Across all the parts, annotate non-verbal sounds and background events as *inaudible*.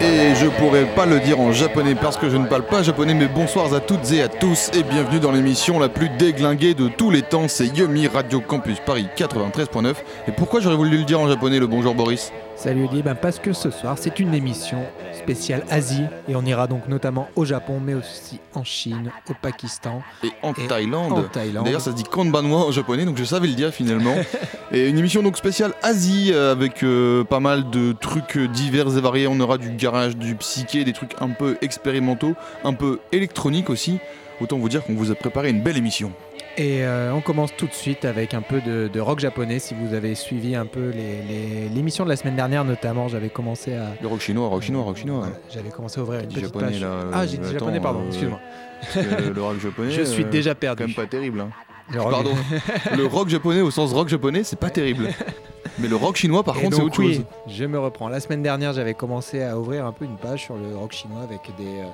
Et je pourrais pas le dire en japonais parce que je ne parle pas japonais, mais bonsoir à toutes et à tous et bienvenue dans l'émission la plus déglinguée de tous les temps, c'est Yumi Radio Campus Paris 93.9. Et pourquoi j'aurais voulu le dire en japonais le bonjour Boris? Salut Eddie, ben parce que ce soir c'est une émission spéciale Asie et on ira donc notamment au Japon mais aussi en Chine, au Pakistan Et en et Thaïlande. en Thaïlande. D'ailleurs, ça se dit Kanbanwa en japonais, donc je savais le dire finalement. *laughs* et une émission donc spéciale Asie euh, avec euh, pas mal de trucs euh, divers et variés. On aura du garage, du psyché, des trucs un peu expérimentaux, un peu électroniques aussi. Autant vous dire qu'on vous a préparé une belle émission. Et euh, on commence tout de suite avec un peu de, de rock japonais. Si vous avez suivi un peu l'émission de la semaine dernière notamment, j'avais commencé à... Le rock chinois, rock chinois, rock chinois. Voilà, J'avais commencé à ouvrir une petite japonais, page. là, euh, ah, j'ai dit attends, japonais, pardon, euh, excuse-moi. Le rock japonais. *laughs* Je suis euh, déjà c'est perdu. quand même pas terrible. hein. Le rock- Pardon. *laughs* le rock japonais au sens rock japonais, c'est pas terrible. Mais le rock chinois, par Et contre, c'est autre oui, chose. Je me reprends. La semaine dernière, j'avais commencé à ouvrir un peu une page sur le rock chinois avec des. euh,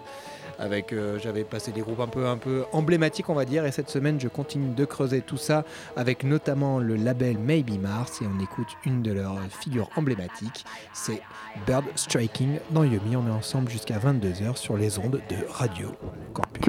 avec, euh, j'avais passé des groupes un peu, un peu emblématiques, on va dire. Et cette semaine, je continue de creuser tout ça avec notamment le label Maybe Mars. Et on écoute une de leurs figures emblématiques. C'est Bird Striking dans Yumi. On est ensemble jusqu'à 22h sur les ondes de Radio Campus.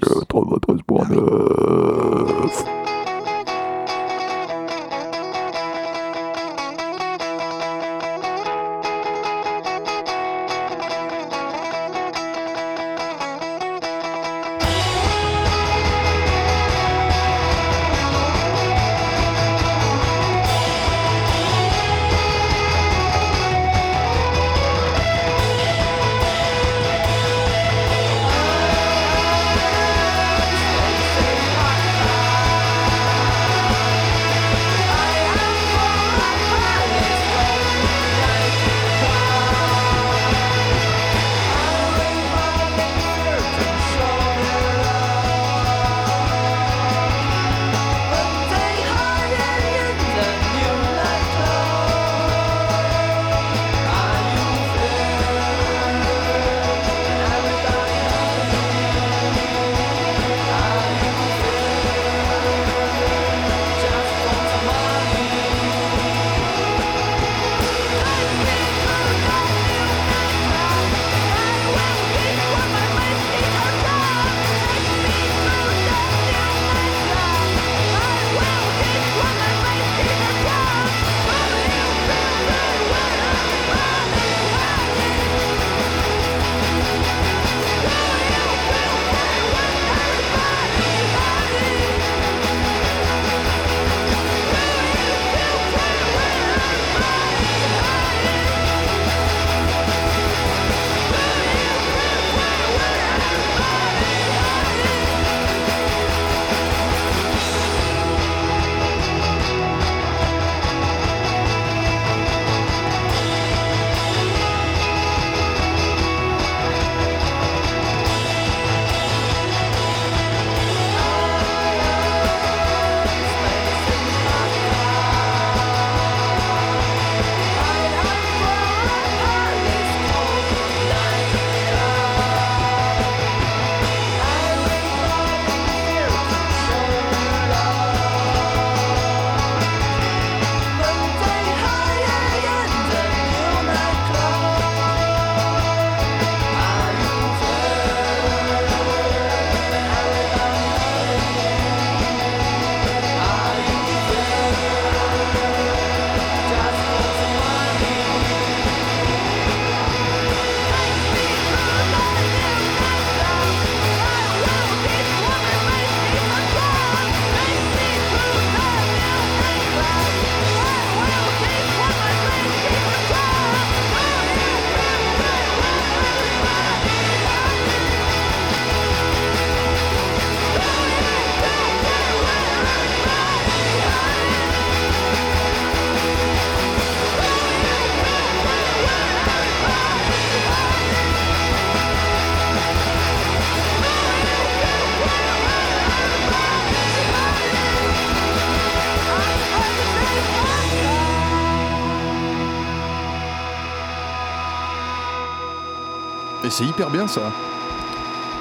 Et c'est hyper bien ça.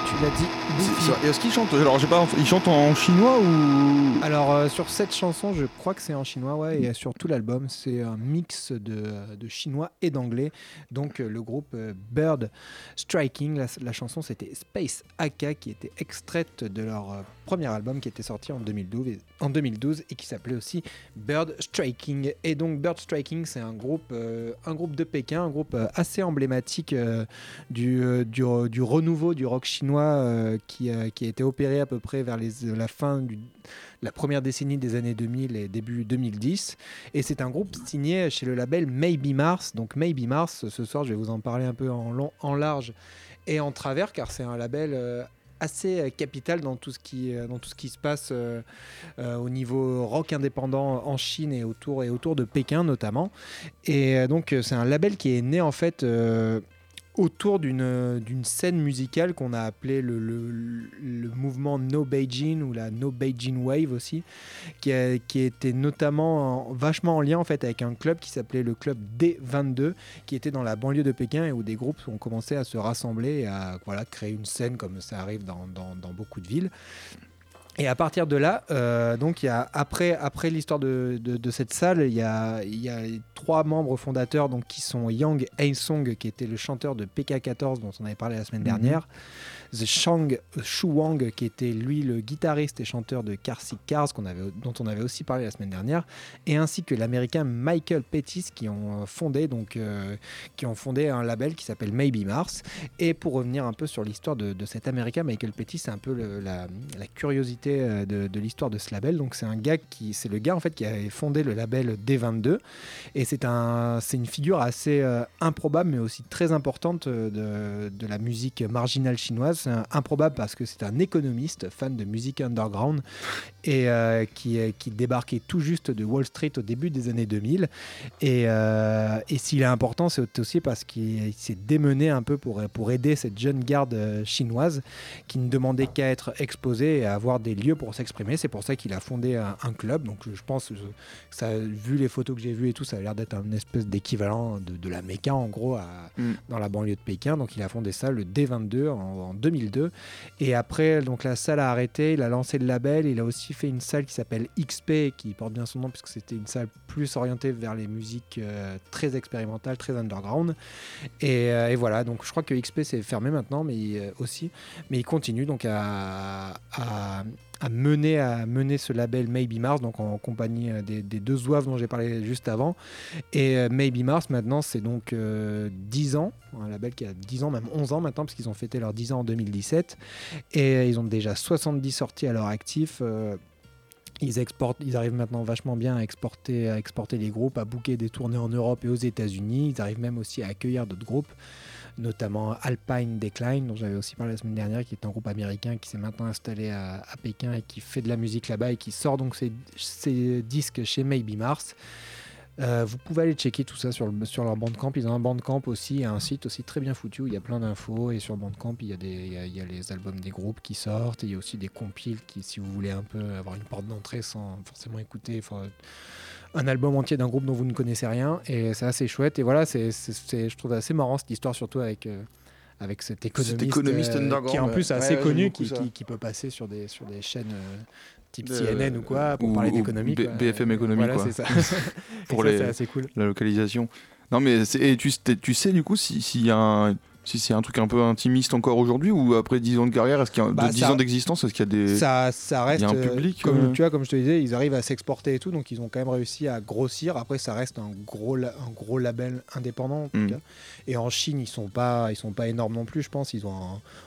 Tu l'as dit. Est-ce qu'il chante Alors, j'ai pas. Il chante en chinois ou? Alors euh, sur cette chanson, je crois que c'est en chinois, ouais, et sur tout l'album, c'est un mix de, de chinois et d'anglais. Donc euh, le groupe euh, Bird Striking, la, la chanson c'était Space Aka qui était extraite de leur premier album qui était sorti en 2012 et, en 2012 et qui s'appelait aussi Bird Striking. Et donc Bird Striking, c'est un groupe, euh, un groupe de Pékin, un groupe euh, assez emblématique euh, du, du, re- du renouveau du rock chinois qui, qui a été opéré à peu près vers la fin du, la première décennie des années 2000 et début 2010. Et c'est un groupe signé chez le label Maybe Mars. Donc Maybe Mars, ce soir je vais vous en parler un peu en long, en large et en travers car c'est un label assez euh, capital dans tout ce qui, euh, dans tout ce qui se passe euh, au niveau rock indépendant en Chine et autour, de Pékin notamment. Et donc c'est un label qui est né en fait autour d'une scène musicale qu'on a appelé le, le, mouvement No Beijing ou la No Beijing Wave aussi, qui, qui était notamment en- vachement en lien en fait avec un club qui s'appelait le club D22, qui était dans la banlieue de Pékin et où des groupes ont commencé à se rassembler et à voilà, créer une scène comme ça arrive dans- dans beaucoup de villes. Et à partir de là, euh, donc il y a après, après l'histoire de, de- de cette salle, il y a, y a trois membres fondateurs donc qui sont Yang Haisong qui était le chanteur de PK14 dont on avait parlé la semaine Mhm. dernière, Shang Shu Wang qui était lui le guitariste et chanteur de Car Sick Cars dont on avait aussi parlé la semaine dernière, et ainsi que l'américain Michael Pettis qui ont euh, fondé donc euh, qui ont fondé un label qui s'appelle Maybe Mars. Et pour revenir un peu sur l'histoire de, cet américain Michael Pettis, c'est un peu la, curiosité euh, de, l'histoire de ce label. Donc c'est un gars qui c'est le gars en fait qui avait fondé le label D22 et c'est un une figure assez euh, improbable mais aussi très importante euh, de, de la musique marginale chinoise. C'est improbable parce que c'est un économiste fan de musique underground et euh, qui, qui débarquait tout juste de Wall Street au début des années 2000. Et, euh, et s'il est important, c'est aussi parce qu'il s'est démené un peu pour, pour aider cette jeune garde euh, chinoise qui ne demandait qu'à être exposée et à avoir des lieux pour s'exprimer. C'est pour ça qu'il a fondé un, un club. Donc je pense, que ça, vu les photos que j'ai vues et tout, ça a l'air d'être un espèce d'équivalent de, de la Méca en gros à, Mm. dans la banlieue de Pékin. Donc il a fondé ça le D22 en, en 2002. Et après, donc la salle a arrêté, il a lancé le label, il a aussi fait une salle qui s'appelle XP, qui porte bien son nom puisque c'était une salle plus orientée vers les musiques euh, très expérimentales, très underground. Et, euh, et voilà, donc je crois que XP s'est fermé maintenant, mais euh, aussi, mais il continue donc à, à mener, à mener ce label Maybe Mars, donc en compagnie euh, des, deux zouaves dont j'ai parlé juste avant. Et euh, Maybe Mars, maintenant, c'est donc euh, 10 ans, un label qui a 10 ans, même 11 ans maintenant, parce qu'ils ont fêté leurs 10 ans en 2017. Et euh, ils ont déjà 70 sorties à leur actif. ils, exportent, ils arrivent maintenant vachement bien à exporter, à exporter les groupes, à booker des tournées en Europe et aux États-Unis. Ils arrivent même aussi à accueillir d'autres groupes, notamment Alpine Decline, dont j'avais aussi parlé la semaine dernière, qui est un groupe américain qui s'est maintenant installé à, Pékin et qui fait de la musique là-bas et qui sort donc ses, disques chez Maybe Mars. Euh, vous pouvez aller checker tout ça sur, sur leur bandcamp. Ils ont un bandcamp aussi, un site aussi très bien foutu où il y a plein d'infos. Et sur bandcamp, il y, a des, il, y a, les albums des groupes qui sortent. Il y a aussi des compiles qui, si vous voulez un peu avoir une porte d'entrée sans forcément écouter un album entier d'un groupe dont vous ne connaissez rien. Et c'est assez chouette. Et voilà, c'est, je trouve assez marrant cette histoire, surtout avec. euh, avec cet économiste, économiste euh, qui en plus est ouais. assez Ouais, connu, qui, ça. qui- qui peut passer sur des, sur des chaînes euh, type Euh, CNN ou quoi pour ou- parler d'économie. BFM économie, Voilà, quoi. c'est ça. *laughs* Pour ça, les- assez cool. la localisation. Non mais et tu, sais du coup si- s'il y a un si c'est un truc un peu intimiste encore aujourd'hui ou après 10 ans de carrière, est-ce qu'il y a Bah, de 10 ça- ans d'existence, est-ce qu'il y a des ça, ça reste. il y a un euh, public, comme, euh, Tu vois, comme je te disais, ils arrivent à s'exporter et tout, donc ils ont quand même réussi à grossir. Après, ça reste un gros, la- un gros label indépendant en tout Mm. cas. Et en Chine, ils sont pas, ils sont pas énormes non plus. Je pense, ils ont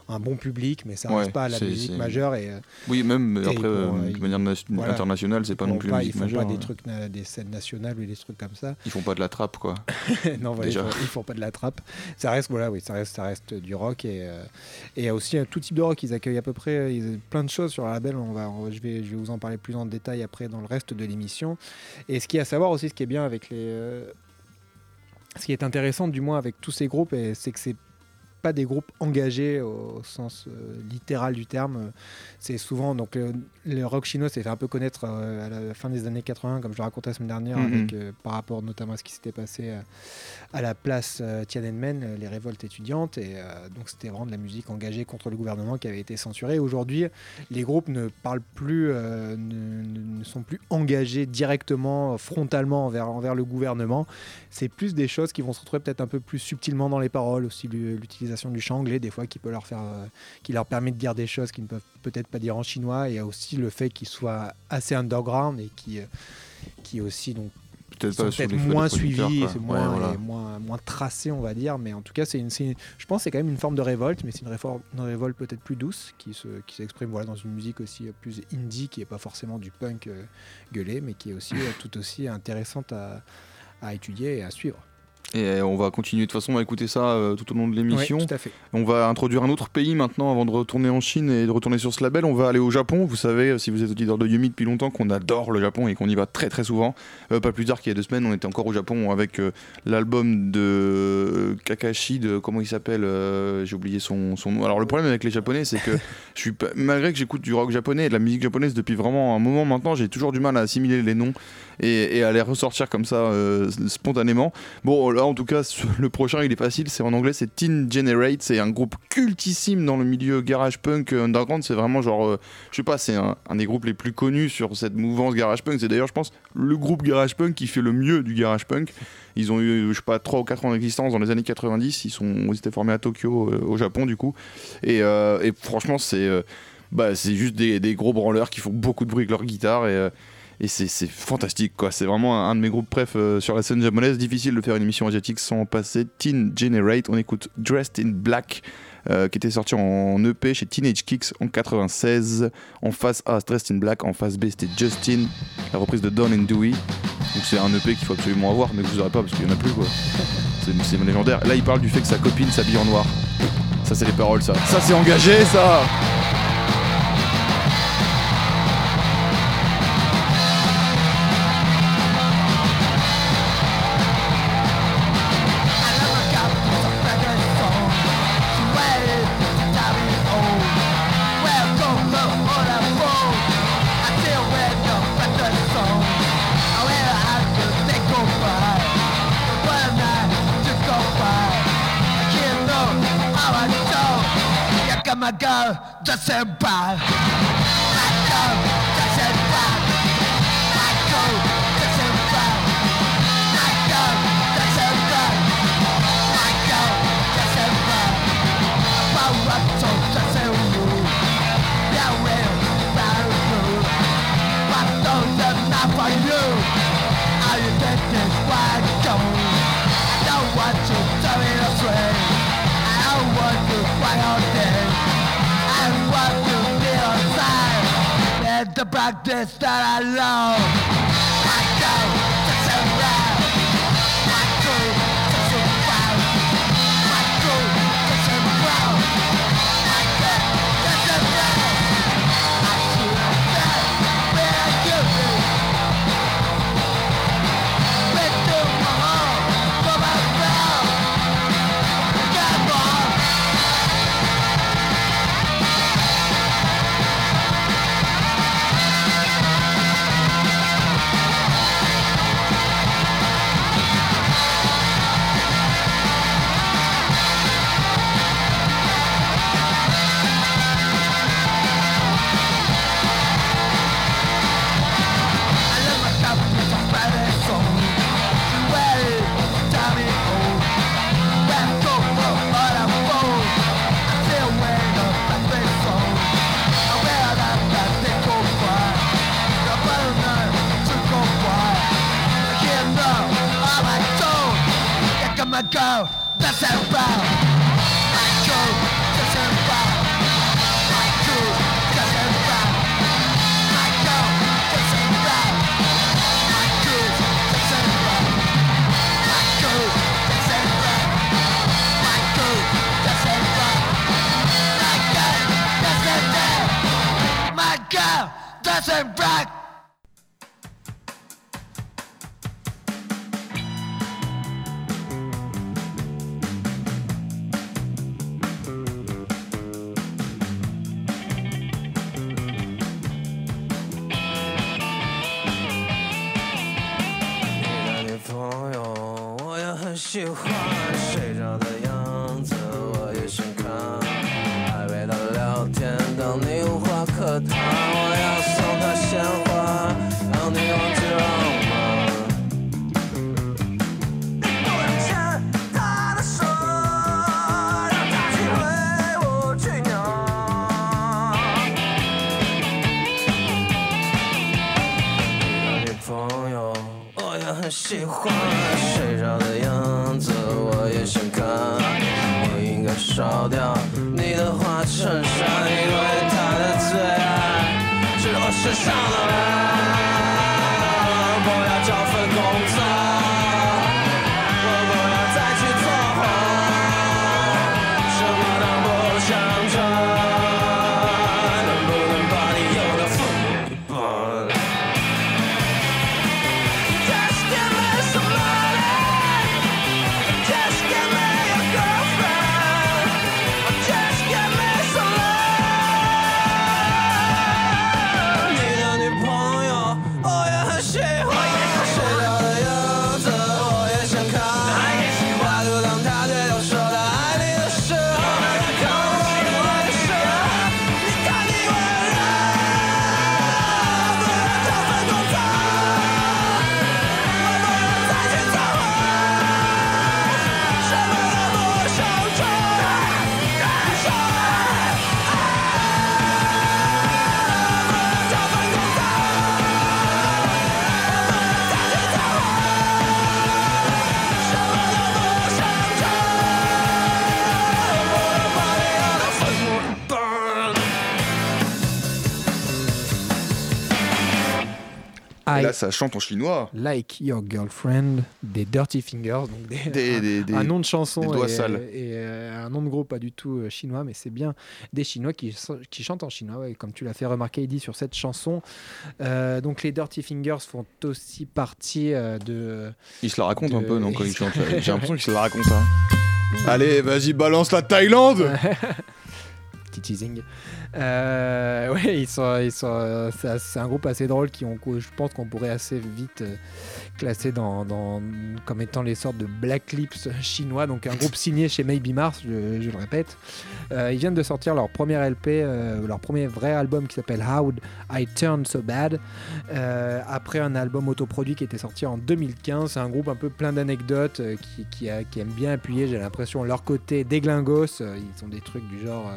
un, un bon public, mais ça Ouais, reste pas la musique majeure. Et Oui, même Et après ils euh, font, de ils- manière voilà. internationale, c'est pas ils non font plus pas, la ils musique font majeure. pas des hein. trucs, na- des scènes nationales ou des trucs comme ça. Ils font pas de la trappe quoi. *laughs* non, voilà, ils, font, ils font pas de la trappe. Ça reste, voilà, oui, ça reste, ça reste du rock et euh, et il y a aussi euh, tout type de rock. Ils accueillent à peu près ils- plein de choses sur la label. On va, on je vais, je vais vous en parler plus en détail après dans le reste de l'émission. Et ce qu'il y a à savoir aussi, ce qui est bien avec les, euh, ce qui est intéressant du moins avec tous ces groupes, c'est que c'est pas des groupes engagés au sens littéral du terme. C'est souvent donc le rock chinois s'est fait un peu connaître à la fin des années 80, comme je le racontais la semaine dernière, Mhm. avec, par rapport notamment à ce qui s'était passé à la place Tiananmen, les révoltes étudiantes. Et donc c'était vraiment de la musique engagée contre le gouvernement qui avait été censurée. Aujourd'hui, les groupes ne parlent plus, ne, sont plus engagés directement, frontalement envers, le gouvernement. C'est plus des choses qui vont se retrouver peut-être un peu plus subtilement dans les paroles, aussi l'utilisation du chant anglais, des fois qui peut leur faire, qui leur permet de dire des choses qu'ils ne peuvent peut-être pas dire en chinois. A aussi le fait qu'ils soient assez underground et qui, qui aussi donc peut-être moins suivis, c'est moins, ouais, voilà. moins, moins tracé, on va dire. Mais en tout cas, c'est une, une, je pense c'est quand même une forme de révolte, mais c'est une, une, révolte peut-être plus douce qui s'exprime qui voilà, dans une musique aussi plus indie, qui n'est pas forcément du punk euh, gueulé, mais qui est aussi euh, tout aussi intéressante à, à étudier et à suivre. Et on va continuer de toute façon à écouter ça euh, tout au long de l'émission. Oui, tout à fait. On va introduire un autre pays maintenant avant de retourner en Chine et de retourner sur ce label. On va aller au Japon. Vous savez, si vous êtes auditeur de Yumi depuis longtemps, qu'on adore le Japon et qu'on y va très très souvent. Euh, pas plus tard qu'il y a deux semaines, on était encore au Japon avec euh, l'album de Kakashi, de comment il s'appelle J'ai oublié son, son, nom. Alors le problème avec les Japonais, c'est que *laughs* je suis pas, malgré que j'écoute du rock japonais et de la musique japonaise depuis vraiment un moment maintenant, j'ai toujours du mal à assimiler les noms et, et à les ressortir comme ça spontanément. Bon, là en tout cas, le prochain il est facile, c'est en anglais, c'est Teen Generate, c'est un groupe cultissime dans le milieu garage punk underground, c'est vraiment genre, euh, je sais pas, c'est un, des groupes les plus connus sur cette mouvance garage punk, c'est d'ailleurs je pense le groupe garage punk qui fait le mieux du garage punk. Ils ont eu, je sais pas, 3 ou 4 ans d'existence dans les années 90, ils, sont, ils étaient formés à Tokyo, euh, au Japon du coup, et, euh, franchement c'est euh, bah, juste des, des, gros branleurs qui font beaucoup de bruit avec leur guitare et euh, et c'est fantastique quoi. C'est vraiment un, de mes groupes préf euh, sur la scène japonaise. Difficile de faire une émission asiatique sans passer Teen Generate. On écoute Dressed in Black euh, qui était sorti en EP chez Teenage Kicks en 96 en face A Dressed in Black. En face B c'était Justin. La reprise de Don and Dewey. Donc c'est un EP qu'il faut absolument avoir mais que vous aurez pas parce qu'il y en a plus quoi. C'est légendaire. Là il parle du fait que sa copine s'habille en noir. Ça c'est les paroles ça. Ça c'est engagé ça my girl just said bye. My girl. Practice that I love Go, that's how. Là, ça chante en chinois. Like Your Girlfriend des Dirty Fingers, donc des, Des- un, des- des- un nom de chanson et, euh, un nom de groupe pas du tout euh, chinois, mais c'est bien des Chinois qui, qui chantent en chinois, ouais, comme tu l'as fait remarquer, Eddie, sur cette chanson. Euh, donc les Dirty Fingers font aussi partie de. Il se la raconte un peu, non, quand il *laughs* chante. là. J'ai l'impression qu'il se la raconte. hein. *laughs* Allez, vas-y, balance la Thaïlande *laughs* Petit teasing. Euh, *laughs* ils sont, ils sont, euh, c'est un groupe assez drôle qui ont, je pense qu'on pourrait assez vite euh, classer dans, comme étant les sortes de Black Lips chinois. Donc un groupe signé chez Maybe Mars, je, le répète. Euh, ils viennent de sortir leur premier LP, leur premier vrai album qui s'appelle How I Turned So Bad. après un album autoproduit qui était sorti en 2015. C'est un groupe un peu plein d'anecdotes qui, qui, qui aime bien appuyer, j'ai l'impression, leur côté déglingos. Ils ont des trucs du genre.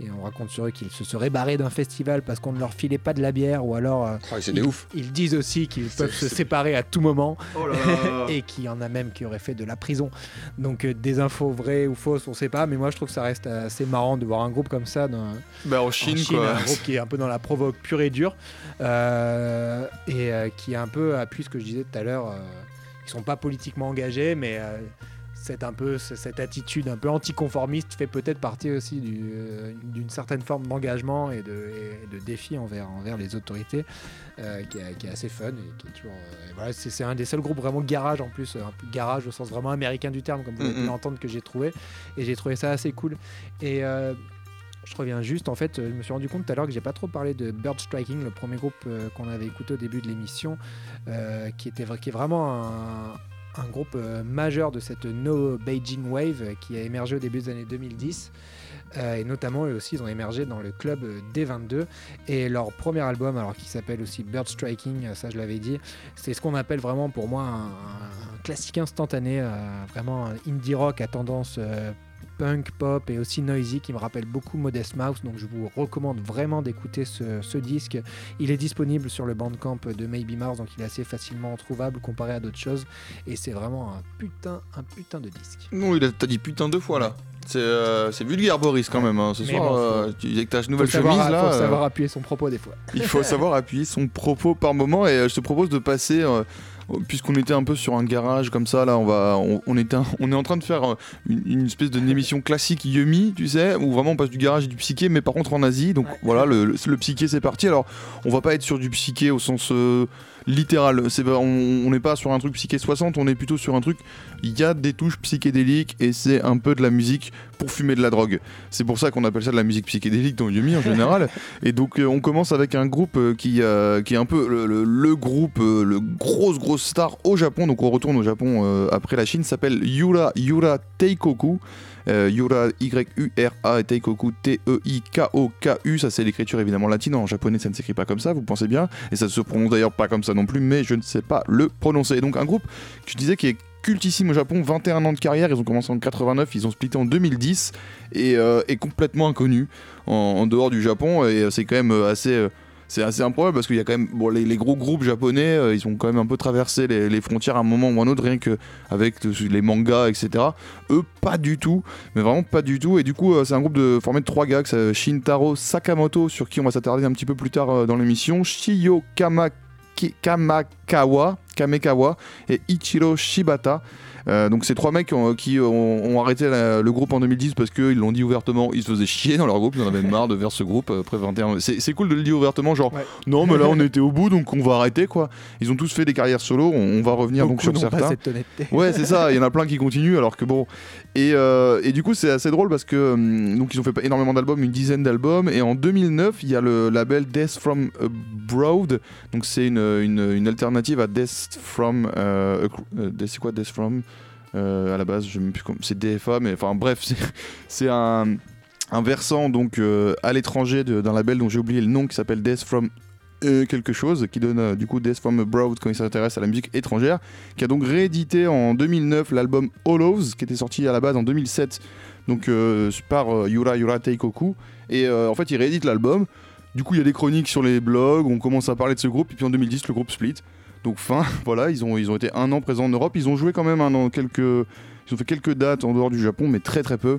Et on raconte sur eux qu'ils se seraient barrés d'un festival parce qu'on ne leur filait pas de la bière ou alors euh, Ah, ils, des ouf. ils disent aussi qu'ils peuvent se séparer à tout moment Oh là là. *laughs* et qu'il y en a même qui auraient fait de la prison. Donc euh, des infos vraies ou fausses, on sait pas, mais moi je trouve que ça reste assez marrant de voir un groupe comme ça dans, Bah, en en Chine, quoi. un groupe qui est un peu dans la provoque pure et dure euh, et euh, qui un peu appuie ce que je disais tout à l'heure. euh, ils sont pas politiquement engagés, mais cette un peu c- cette attitude un peu anticonformiste fait peut-être partie aussi du, euh, d'une certaine forme d'engagement et de, et de défi envers, envers les autorités euh, qui, est, qui est assez fun et qui est toujours euh, voilà c'est, un des seuls groupes vraiment garage en plus un peu garage au sens vraiment américain du terme comme vous avez pu Mhm. l'entendre que j'ai trouvé et j'ai trouvé ça assez cool et euh, je reviens juste, en fait, je me suis rendu compte tout à l'heure que j'ai pas trop parlé de Bird Striking, le premier groupe qu'on avait écouté au début de l'émission, qui, était, qui est vraiment un, un groupe euh, majeur de cette No Beijing Wave euh, qui a émergé au début des années 2010. Euh, et notamment, eux aussi, ils ont émergé dans le club euh, D22. Et leur premier album, alors qui s'appelle aussi Bird Striking, ça je l'avais dit, c'est ce qu'on appelle vraiment pour moi un, un classique instantané, vraiment un indie rock à tendance punk, pop et aussi noisy qui me rappelle beaucoup Modest Mouse. Donc je vous recommande vraiment d'écouter ce, ce disque. Il est disponible sur le bandcamp de Maybe Mars, donc il est assez facilement trouvable comparé à d'autres choses. Et c'est vraiment un putain, un putain de disque. Non, il a- t'as dit putain deux fois là. C'est euh, vulgaire, Boris, quand même. hein. Ce Mais soir, bon, euh, tu disais que ta Faut nouvelle savoir, chemise là. faut euh, savoir appuyer son propos des fois. Il faut savoir appuyer son propos par moment et euh, je te propose de passer, euh, puisqu'on était un peu sur un garage comme ça, là, on va, on, on était, un- *laughs* on est en train de faire euh, une, une espèce de émission classique Yumi, tu sais, où vraiment on passe du garage et du psyché, mais par contre en Asie. Donc Ouais. voilà, le, le, le psyché c'est parti. Alors, on va pas être sur du psyché au sens euh, littéral. C'est, on n'est pas sur un truc psyché 60, on est plutôt sur un truc. Il y a des touches psychédéliques et c'est un peu de la musique pour fumer de la drogue. C'est pour ça qu'on appelle ça de la musique psychédélique dans Yumi en *laughs* général. Et donc euh, on commence avec un groupe euh, qui, euh, qui est un peu le, le- le groupe, euh, le grosse grosse star au Japon. Donc on retourne au Japon après la Chine. S'appelle Yura Yura Teikoku. Euh, Yura Y-U-R-A et Teikoku T-E-I-K-O-K-U. Ça c'est l'écriture évidemment latine. En japonais ça ne s'écrit pas comme ça, vous pensez bien. Et ça se prononce d'ailleurs pas comme ça non plus, mais je ne sais pas le prononcer. Et donc un groupe que je disais qui est cultissime au Japon, 21 ans de carrière, ils ont commencé en 89, ils ont splitté en 2010 et euh, est complètement inconnu en, en dehors du Japon et euh, c'est quand même euh, assez euh, c'est assez improbable parce qu'il y a quand même bon, les, gros groupes japonais euh, ils ont quand même un peu traversé les, frontières à un moment ou un autre rien que avec les mangas etc eux pas du tout mais vraiment pas du tout. Et du coup euh, c'est un groupe de formé de trois gars que Shintaro Sakamoto sur qui on va s'attarder un petit peu plus tard euh, dans l'émission Shiyo Kamakawa Kamekawa et Ichiro Shibata euh, donc ces trois mecs ont- qui ont, ont arrêté la- le groupe en 2010 parce qu'ils l'ont dit ouvertement, ils se faisaient chier dans leur groupe, ils en avaient *laughs* marre de faire ce groupe euh, après 21 C'est cool de le dire ouvertement, genre Ouais. non mais là on *laughs* était au bout donc on va arrêter quoi. Ils ont tous fait des carrières solo, on, on va revenir donc sur n'ont pas certains. cette honnêteté. Ouais, c'est ça, il y en a plein qui continuent alors que bon. Et, euh, et du coup, c'est assez drôle parce que hum, donc ils ont fait énormément d'albums, une dizaine d'albums. Et en 2009, il y a le label Death from Abroad. Donc c'est une, une, une alternative à Death from. Euh, Death- c'est quoi Death from À la base, je plus. C'est DFA, mais enfin bref, *laughs* c'est- un, versant donc euh, à l'étranger d'un label dont j'ai oublié le nom qui s'appelle Death from. euh, quelque chose qui donne euh, du coup Death from Abroad quand il s'intéresse à la musique étrangère qui a donc réédité en 2009 l'album Hollows, qui était sorti à la base en 2007, donc euh, par euh, Yura Yura Teikoku. Et euh, en fait, il réédite l'album. Du coup, il y a des chroniques sur les blogs, on commence à parler de ce groupe, et puis en 2010, le groupe split. Donc fin, *laughs* voilà, ils ont, été un an présents en Europe. Ils ont joué quand même un an, quelques, ils ont fait quelques dates en dehors du Japon, mais très très peu.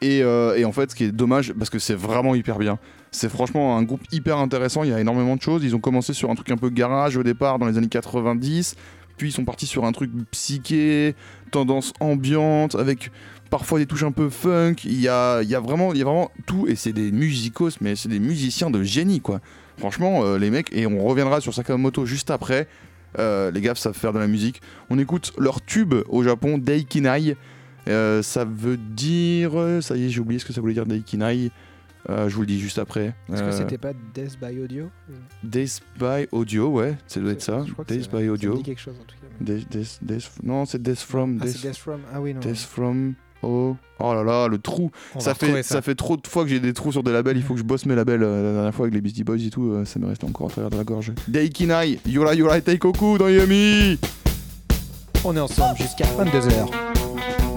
Et, euh, et en fait, ce qui est dommage, parce que c'est vraiment hyper bien. C'est franchement un groupe hyper intéressant. Il y a énormément de choses. Ils ont commencé sur un truc un peu garage au départ dans les années 90. Puis ils sont partis sur un truc psyché, tendance ambiante, avec parfois des touches un peu funk. Il y a, il y a, vraiment, il y a vraiment tout. Et c'est des musicos, mais c'est des musiciens de génie, quoi. Franchement, euh, les mecs, et on reviendra sur Sakamoto juste après. Euh, les gars savent faire de la musique. On écoute leur tube au Japon, Daikinai. Euh, ça veut dire. Ça y est, j'ai oublié ce que ça voulait dire Daikinai. Euh, je vous le dis juste après. Est-ce que c'était pas Death by Audio Days by Audio, ouais, ça doit être ça. C'est- by Ça Audio. me dit quelque chose en tout cas. Death- Death- Death- non, c'est Death from. Ah, Death, c'est Death From. Ah oui, non. Death from. Oh. oh là là, le trou. Ça fait, ça. fait trop de fois que j'ai des trous sur des labels. Il faut que je bosse mes labels. Euh, la dernière fois avec les Beastie Boys et tout, euh, ça me restait encore à travers de la gorge. Daikinai, Yura Yura Teikoku dans Yumi. On est ensemble jusqu'à 22h.「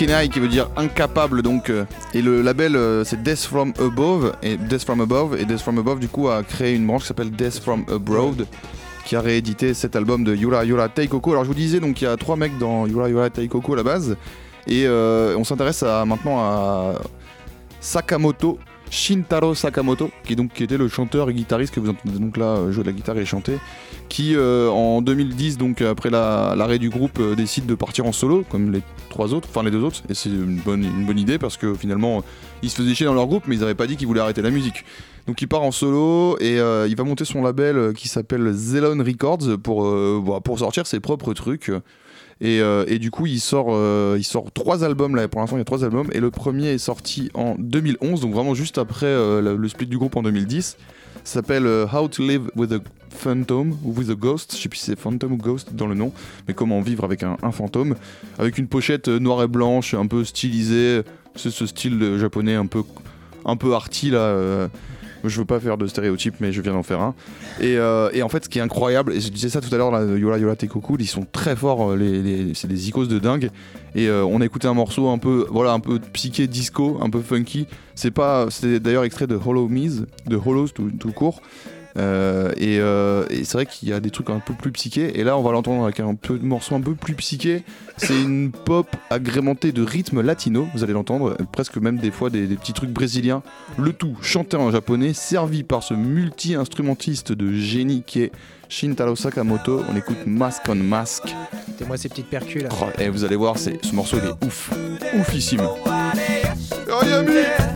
Ikenai qui veut dire incapable donc euh, et le label euh, c'est Death from Above et Death from Above et Death from Above du coup a créé une branche qui s'appelle Death from Abroad qui a réédité cet album de Yura Yura Taikoko. Alors je vous disais donc il y a trois mecs dans Yura Yura Taikoko à la base et euh, on s'intéresse maintenant à Sakamoto Shintaro Sakamoto, qui, donc, était le chanteur et guitariste que vous entendez donc là euh, jouer de la guitare et chanter, qui euh, en 2010, donc après la- l'arrêt du groupe, euh, décide de partir en solo, comme les trois autres, enfin les deux autres, et c'est une bonne, idée parce que finalement ils se faisaient chier dans leur groupe, mais ils n'avaient pas dit qu'ils voulaient arrêter la musique. Donc il part en solo et il va monter son label qui s'appelle Zelon Records pour, bah, pour sortir ses propres trucs. Et, euh, et du coup, il sort, euh, il sort trois albums là. Pour l'instant, il y a trois albums. Et le premier est sorti en 2011, donc vraiment juste après euh, le, split du groupe en 2010. Ça s'appelle How to Live with a Phantom ou with a Ghost. Je sais plus si c'est Phantom ou Ghost dans le nom, mais comment vivre avec un, un fantôme. Avec une pochette noire et blanche, un peu stylisée. C'est ce style japonais un peu, un peu arty là. Je veux pas faire de stéréotypes, mais je viens d'en faire un. Et, euh, et en fait, ce qui est incroyable, et je disais ça tout à l'heure, Yola Yola Tekoku, ils sont très forts, euh, c'est des icônes de dingue. Et euh, on a écouté un morceau un peu, voilà, un peu psyché disco, un peu funky. C'est pas, c'était d'ailleurs extrait de Hollow Mise, de Hollows tout court. Euh, et euh, et c'est vrai qu'il y a des trucs un peu plus psychés. Et là, on va l'entendre avec un peu morceau un peu plus psyché. C'est une pop agrémentée de rythme latino. Vous allez l'entendre, presque même des fois des, des petits trucs brésiliens. Le tout chanté en japonais, servi par ce multi-instrumentiste de génie qui est Shintaro Sakamoto. On écoute Mask on Mask. Mettez-moi ces petites percus là. Oh, et vous allez voir, c'est, ce morceau il est ouf, oufissime. Oh,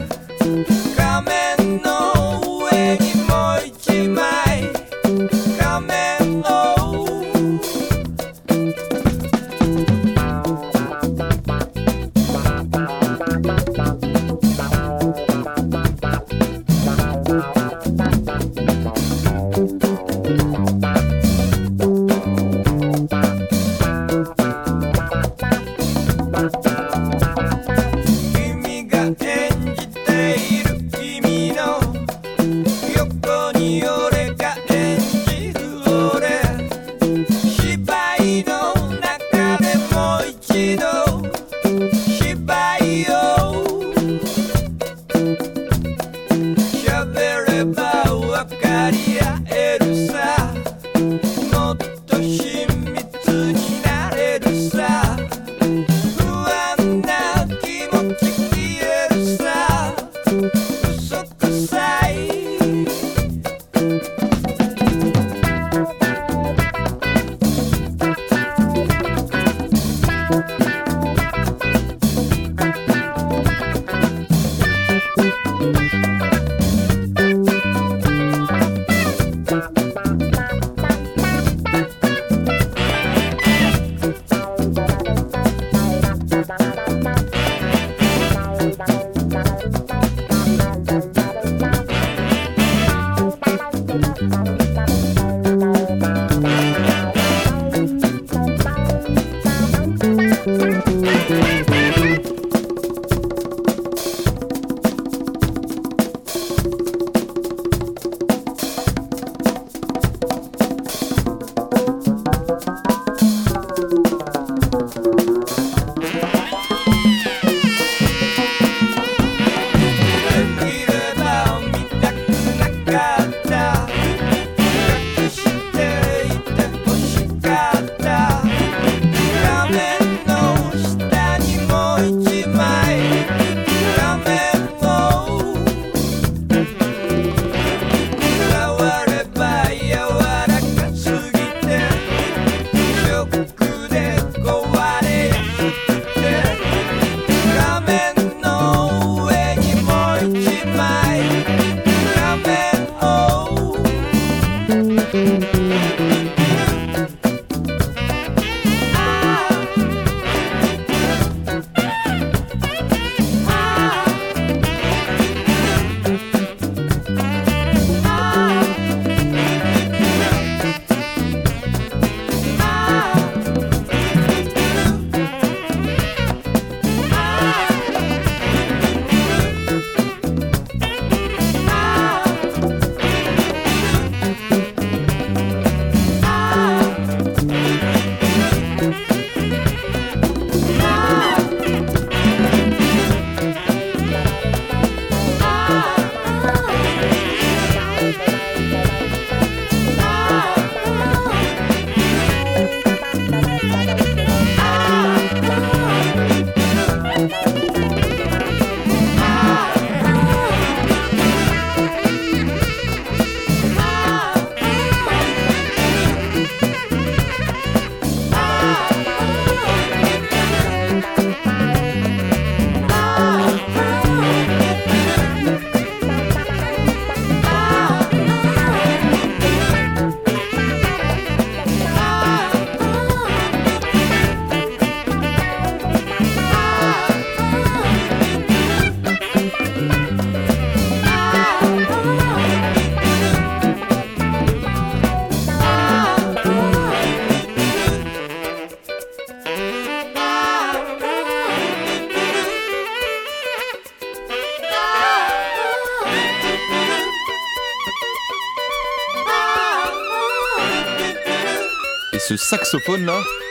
ce saxophone là.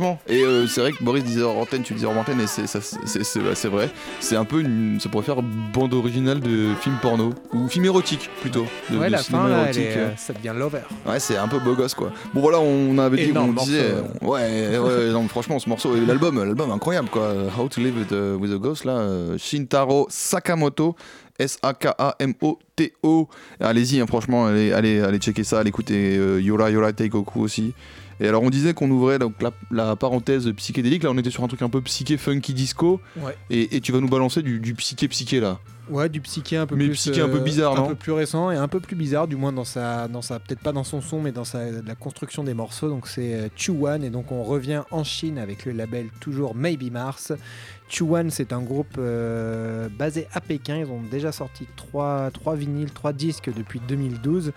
Franchement, et euh, c'est vrai que Boris disait hors antenne, tu disais hors antenne, et c'est c'est- bah, c'est vrai. C'est un peu une. Ça pourrait faire bande originale de film porno, ou film érotique plutôt. De, Ouais, de la fin, là, elle érotique, est, euh. euh, ça devient lover. Ouais, c'est un peu beau gosse quoi. Bon voilà, on avait dit, on disait, morceau, ouais, ouais, non, franchement, ce morceau, et l'album, l'album incroyable quoi. How to Live with, a- with a Ghost là, euh, Shintaro Sakamoto. S-A-K-A-M-O-T-O. Allez-y, hein, franchement, allez, allez, allez checker ça, allez écouter euh, Yora Yora Teikoku aussi. Et alors, on disait qu'on ouvrait donc, la, la parenthèse psychédélique. Là, on était sur un truc un peu psyché, funky, disco. Ouais. Et, et tu vas nous balancer du, du psyché, psyché là. Ouais, du psyché un peu Mais plus. psyché un peu bizarre, Un peu plus récent et un peu plus bizarre, du moins dans sa, dans sa peut-être pas dans son son, mais dans sa, la construction des morceaux. Donc c'est euh, Chuan et donc on revient en Chine avec le label toujours Maybe Mars. Chuan, c'est un groupe euh, basé à Pékin. Ils ont déjà sorti trois, trois vinyles, trois disques depuis 2012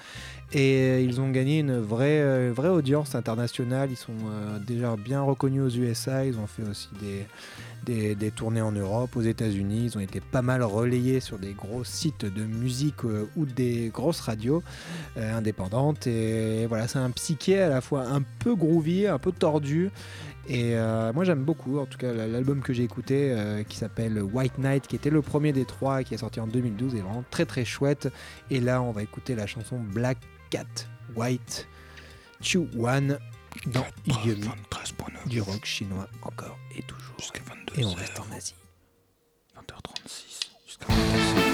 et euh, ils ont gagné une vraie, euh, vraie audience internationale. Ils sont euh, déjà bien reconnus aux USA. Ils ont fait aussi des, des, tournées en Europe, aux États-Unis. Ils ont été pas mal relayés sur des gros sites de musique ou des grosses radios indépendantes. Et voilà, c'est un psyché à la fois un peu groovy, un peu tordu. Et moi j'aime beaucoup, en tout cas l'album que j'ai écouté qui s'appelle White Knight, qui était le premier des trois qui est sorti en 2012, est vraiment très très chouette. Et là on va écouter la chanson Black Cat White, Chu Wan, dans Yumi, du rock chinois encore et toujours. Jusqu'à et on reste en Asie. Jusqu'à 22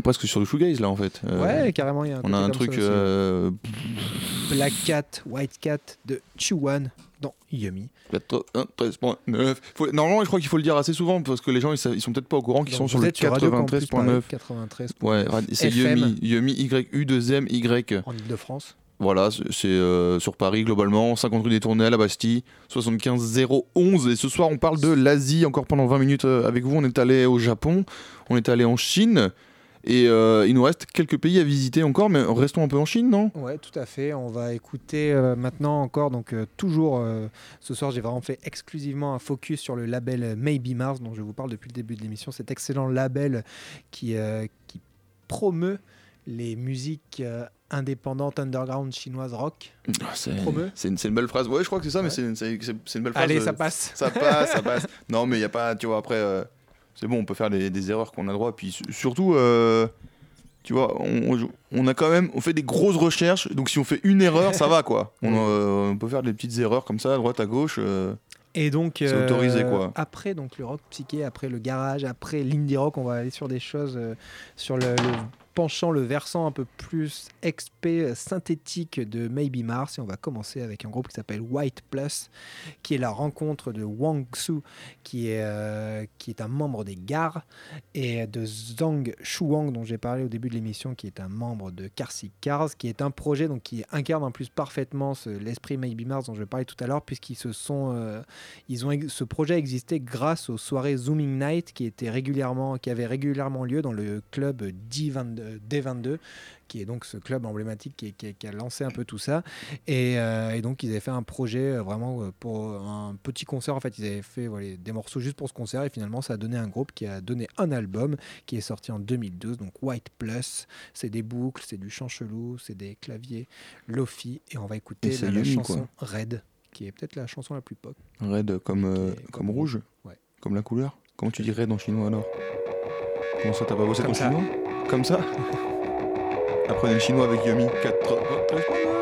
est presque sur le shoegaze là en fait. Euh, Ouais, carrément, y a un On a un truc. euh, Black Cat, White Cat de Chuan dans Yummy. 93.9. Faut- Normalement, je crois qu'il faut le dire assez souvent parce que les gens ils, ils sont peut-être pas au courant qu'ils sont sur le êtes sur Radio Campus 93.9. Paris, 93 Ouais, c'est FM. Yumi, Yumi Y-U-2-M Y. en Ile-de-France. Voilà, c'est euh, sur Paris globalement, 50 rue des à la Bastille, 75 011. Et ce soir, on parle de l'Asie encore pendant 20 minutes euh, avec vous. On est allé au Japon, on est allé en Chine. Et euh, il nous reste quelques pays à visiter encore, mais restons un peu en Chine, non? Ouais, tout à fait. On va écouter euh, maintenant encore, donc euh, toujours ce soir, j'ai vraiment fait exclusivement un focus sur le label Maybe Mars, dont je vous parle depuis le début de l'émission. Cet excellent label qui, qui promeut les musiques indépendantes, underground, chinoises, rock. Ah, C'est une, belle phrase. Ouais, je crois que c'est ça, mais Ouais. c'est une belle phrase. Allez, ça passe. Ça passe, ça passe. Non, mais il n'y a pas, tu vois, après, euh, c'est bon, on peut faire des, des erreurs qu'on a droit. Puis su- surtout, euh, tu vois, on, a quand même, on fait des grosses recherches. Donc si on fait une erreur, ça va, quoi. *laughs* On, euh, on peut faire des petites erreurs comme ça, à droite, à gauche. euh. Et donc, C'est autorisé, quoi. après donc le rock psyché, après le garage, après l'indie rock, on va aller sur des choses sur le, le penchant, le versant un peu plus XP euh, synthétique de Maybe Mars. Et on va commencer avec un groupe qui s'appelle White Plus, qui est la rencontre de Wang Su, qui est, euh, qui est un membre des GAR, et de Zhang Shuang, dont j'ai parlé au début de l'émission, qui est un membre de Carsick Cars, qui est un projet donc, qui incarne en plus parfaitement l'esprit Maybe Mars dont je parlais tout à l'heure, puisqu'ils se sont euh, ils ont ce projet existait grâce aux soirées Zooming Night qui étaient régulièrement qui avaient régulièrement lieu dans le club D22, D22 qui est donc ce club emblématique qui, qui- qui a lancé un peu tout ça. Et, euh, et donc ils avaient fait un projet euh, vraiment euh, pour un petit concert. En fait ils avaient fait voilà, des morceaux juste pour ce concert. Et finalement ça a donné un groupe qui a donné un album qui est sorti en 2012 donc White Plus c'est des boucles c'est du chant chelou c'est des claviers lofi. Et on va écouter la, chanson quoi. Red qui est peut-être la chanson la plus pop. Red comme, euh, rouge. Ouais. Comme la couleur. Comment tu dis red en chinois alors? Comment ça, t'as pas bossé ton chinois? Comme ça Apprenez le chinois avec Yumi. 4,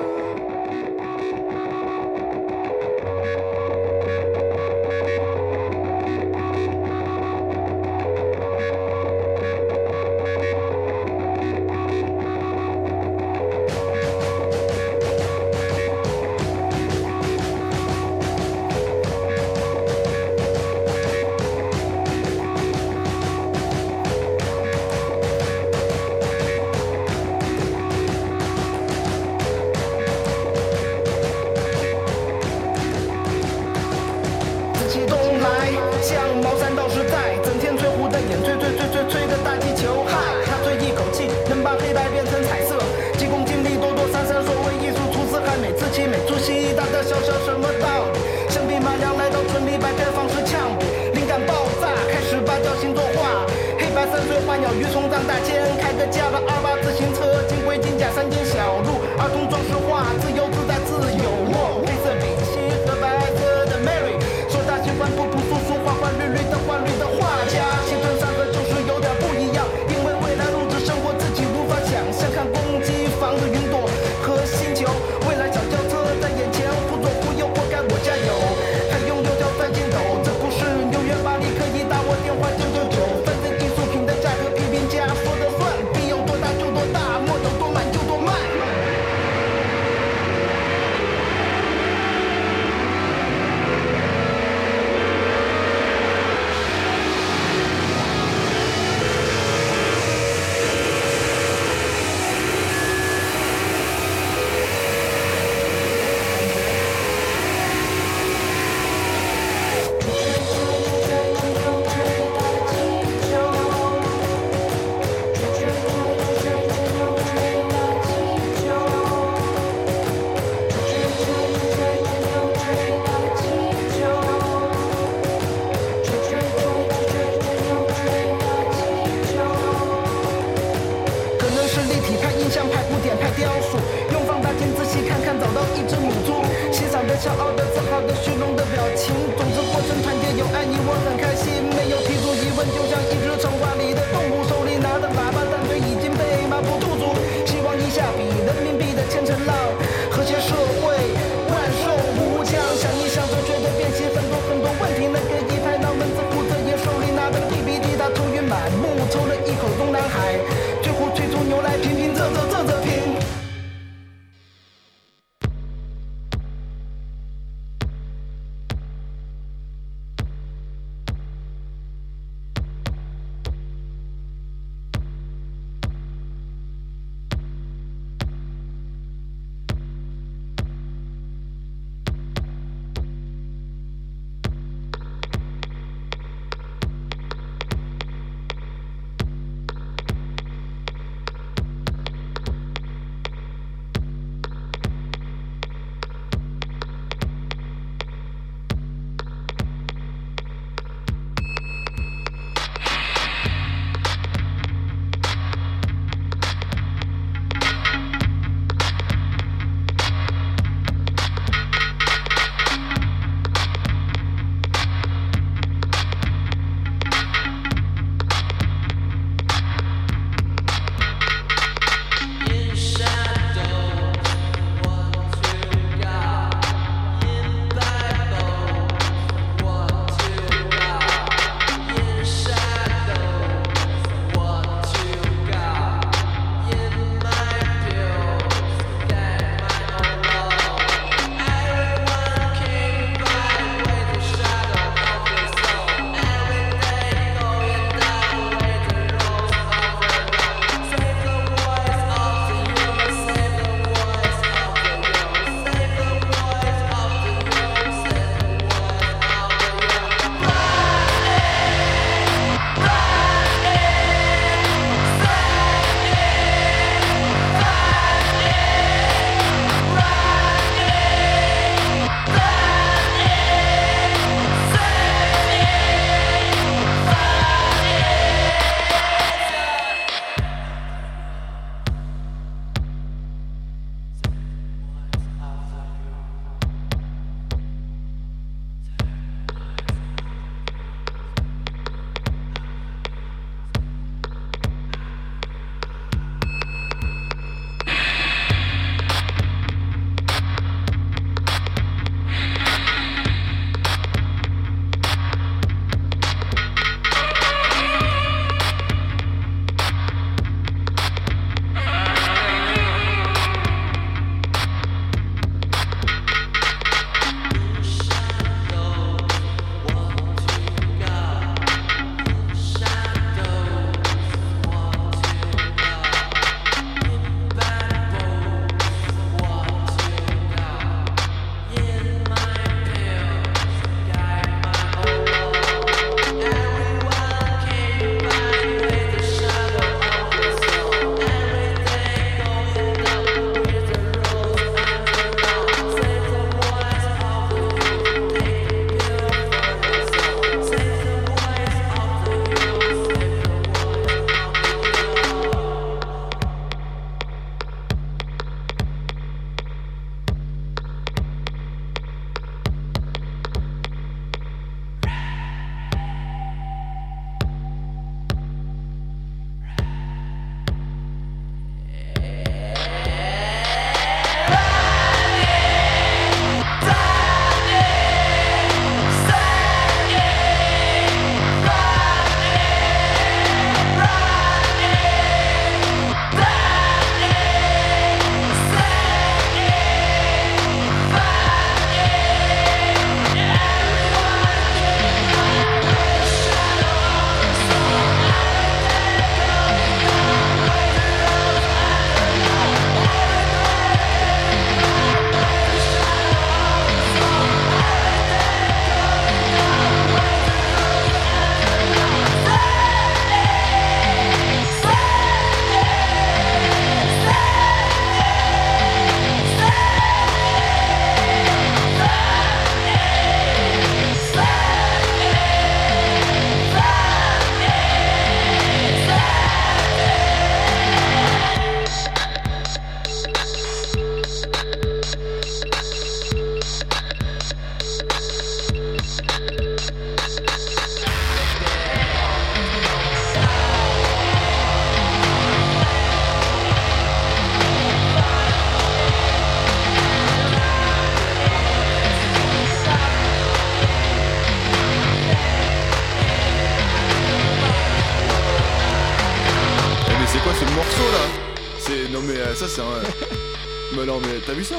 euh, ça, c'est un. *laughs* mais non, mais t'as vu ça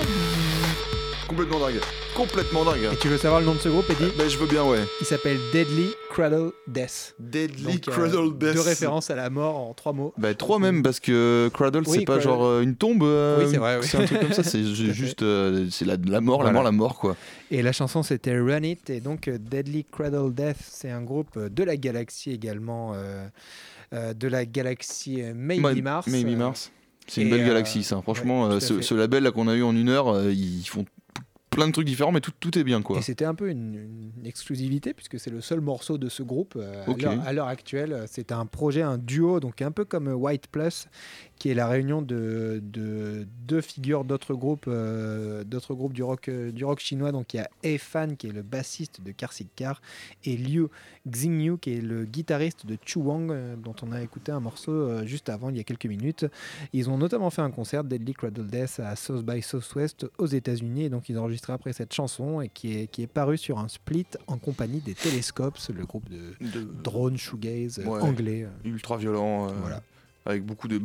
Complètement dingue. Complètement dingue. Et tu veux savoir le nom de ce groupe, Eddie Bah, je veux bien, ouais. Il s'appelle Deadly Cradle Death. Deadly Donc, euh, Cradle Death. De référence à la mort en trois mots. Bah, trois même, parce que Cradle, Oui, c'est pas Cradle. genre euh, une tombe. euh, Oui, c'est vrai, oui. C'est un truc comme ça, c'est *laughs* juste. euh, c'est la, la mort, la Voilà. mort, la mort, quoi. Et la chanson c'était Run It. Et donc euh, Deadly Cradle Death, c'est un groupe euh, de la galaxie également. euh, euh, de la galaxie euh, Maybe Ma- Mars. Maybe euh, Mars. C'est une belle euh, galaxie, ça. Franchement, ouais, euh, ce, label là qu'on a eu en une heure, euh, ils font plein de trucs différents, mais tout, tout est bien, quoi. Et c'était un peu une, une exclusivité puisque c'est le seul morceau de ce groupe euh, à l'heure actuelle. C'est un projet, un duo, donc un peu comme White Plus, qui est la réunion de, de deux figures d'autres groupes, euh, d'autres groupes du rock, euh, du rock chinois. Donc il y a Efan qui est le bassiste de Car Car et Liu Xingyu qui est le guitariste de Chu Wang, euh, dont on a écouté un morceau juste avant, il y a quelques minutes. Ils ont notamment fait un concert Deadly Cradle Death à South by Southwest aux États-Unis. Et donc ils ont enregistré après cette chanson et qui est, qui est paru sur un split en compagnie des Telescopes, le groupe de De- drone shoegaze Ouais. anglais. ultra violent, Voilà. Avec beaucoup de.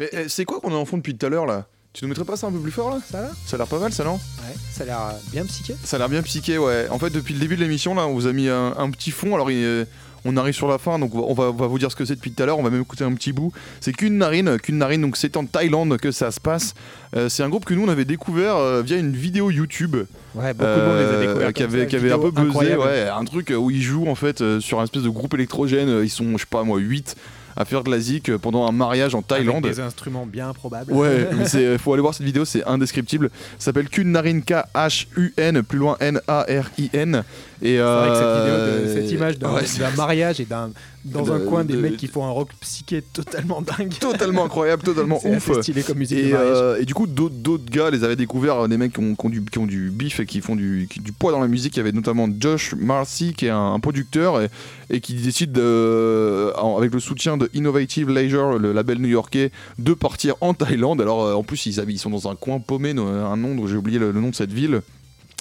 Mais eh, c'est quoi qu'on est en fond depuis tout à l'heure là? Tu nous mettrais pas ça un peu plus fort là? Ça a l'air? Pas mal ça non? Ouais, ça a l'air euh, bien psyché. Ça a l'air bien psyché ouais. En fait depuis le début de l'émission là on vous a mis un, un petit fond alors il est- on arrive sur la fin donc on va, on vous dire ce que c'est depuis tout à l'heure, on va même écouter un petit bout. C'est qu'une narine, qu'une narine donc c'est en Thaïlande que ça se passe. Euh, c'est un groupe que nous on avait découvert euh, via une vidéo YouTube. Ouais, beaucoup de monde les a Euh, découverts. qui comme avait, qui avait un peu buzzé, ouais, un truc où ils jouent en fait euh, sur un espèce de groupe électrogène, euh, ils sont je sais pas moi 8 à faire de la zik pendant un mariage en Thaïlande. Avec des instruments bien improbables. Ouais, *laughs* mais c'est faut aller voir cette vidéo, c'est indescriptible. Ça s'appelle Kun Narin K H U N plus loin N A R I N et C'est vrai que cette, vidéo de- euh, cette image d'un ouais, mariage et d'un dans un coin des de- mecs qui font un rock psyché totalement dingue. totalement incroyable, totalement *laughs* ouf. stylé comme musique Et, de euh, et du coup, d'autres gars les avaient découverts, euh, des mecs qui ont, qui ont du, qui ont du bif et qui font du, qui- du poids dans la musique. Il y avait notamment Josh Marcy, qui est un, un producteur et, et qui décide, de, avec le soutien de Innovative Leisure, le label new-yorkais, de partir en Thaïlande. Alors, euh, en plus, ils, ils sont dans un coin paumé, un nom dont j'ai oublié le, le nom de cette ville.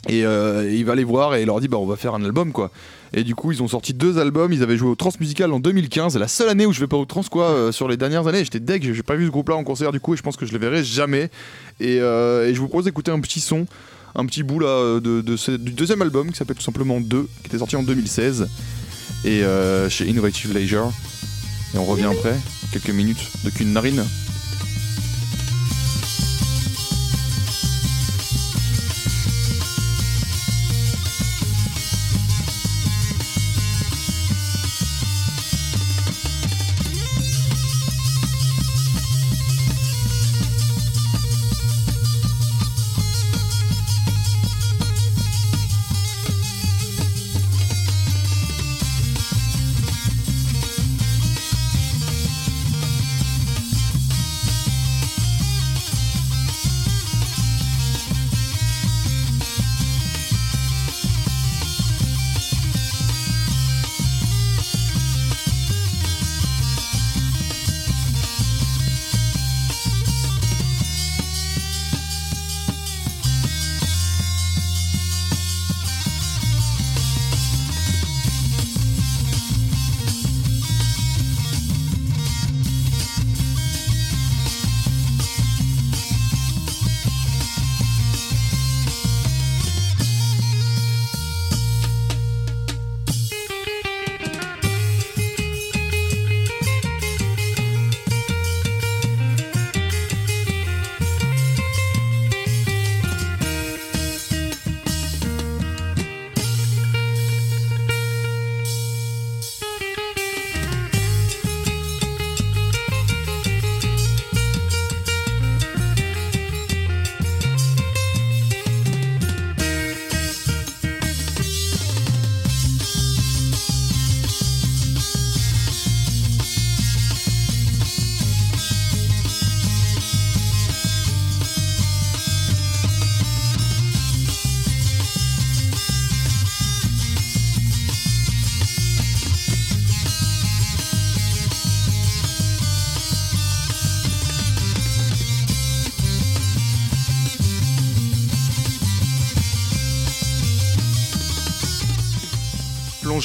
Et, euh, il va les voir et il leur dit bah on va faire un album quoi. Et du coup ils ont sorti deux albums, ils avaient joué au Transmusical en 2015, c'est la seule année où je vais pas au Trans quoi euh, sur les dernières années. J'étais deg, j'ai pas vu ce groupe là en concert du coup et je pense que je les verrai jamais. Et, euh, et je vous propose d'écouter un petit son, un petit bout là de, de ce- du deuxième album qui s'appelle tout simplement 2, qui était sorti en 2016 et euh, chez Innovative Leisure. Et on revient après, quelques minutes de qu'une narine.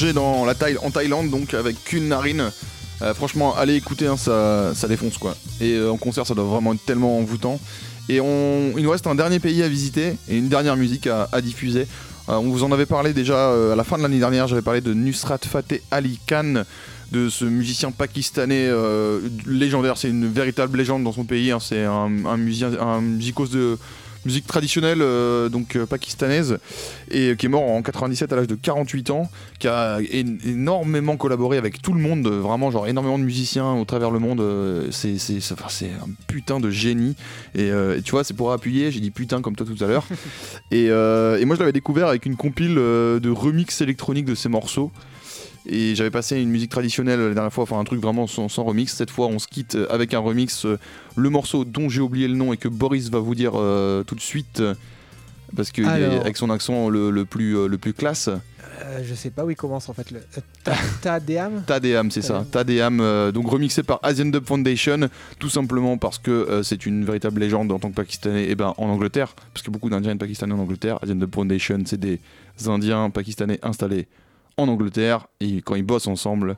Dans la en Thaïlande donc avec qu'une narine Euh, franchement, allez écouter, hein, ça, ça défonce quoi. Et euh, en concert, ça doit vraiment être tellement envoûtant. Et on, il nous reste un dernier pays à visiter et une dernière musique à, diffuser. Euh, on vous en avait parlé déjà à la fin de l'année dernière. J'avais parlé de Nusrat Fateh Ali Khan, de ce musicien pakistanais légendaire. C'est une véritable légende dans son pays. hein. C'est un, un musicien, un musicos de musique traditionnelle euh, donc euh, pakistanaise et qui est mort en 97 à l'âge de 48 ans qui a énormément collaboré avec tout le monde euh, vraiment genre énormément de musiciens au travers le monde euh, c'est c'est c'est- enfin, c'est un putain de génie. Et, euh, et tu vois c'est pour appuyer j'ai dit putain comme toi tout à l'heure. *laughs* Et, euh, et moi je l'avais découvert avec une compile euh, de remix électronique de ces morceaux et j'avais passé une musique traditionnelle la dernière fois, enfin un truc vraiment sans, sans remix. Cette fois, on se quitte avec un remix. euh, le morceau dont j'ai oublié le nom et que Boris va vous dire euh, tout de suite, euh, parce que Alors. avec son accent le, le plus, le plus classe. Euh, je sais pas où il commence en fait. Le... euh, Ta- Tadeam *laughs* Tadeam, c'est ça. Tadeam, euh, donc remixé par Asian Dub Foundation, tout simplement parce que c'est une véritable légende en tant que Pakistanais et ben, en Angleterre, parce que beaucoup d'Indiens et de Pakistanais en Angleterre. Asian Dub Foundation, c'est des Indiens Pakistanais installés en Angleterre, et quand ils bossent ensemble,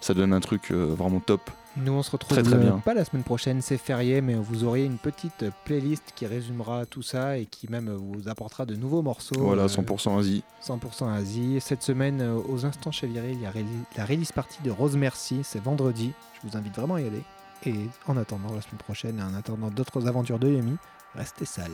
ça donne un truc euh, vraiment top. Nous on se retrouve Très, très euh, bien. pas la semaine prochaine, c'est férié, mais vous aurez une petite playlist qui résumera tout ça et qui même vous apportera de nouveaux morceaux. Voilà, euh, 100% Asie. 100% Asie. Cette semaine, euh, aux instants chez Viril, il y a la release partie de Rose Merci, c'est vendredi. Je vous invite vraiment à y aller. Et en attendant la semaine prochaine et en attendant d'autres aventures de Yumi, restez sales.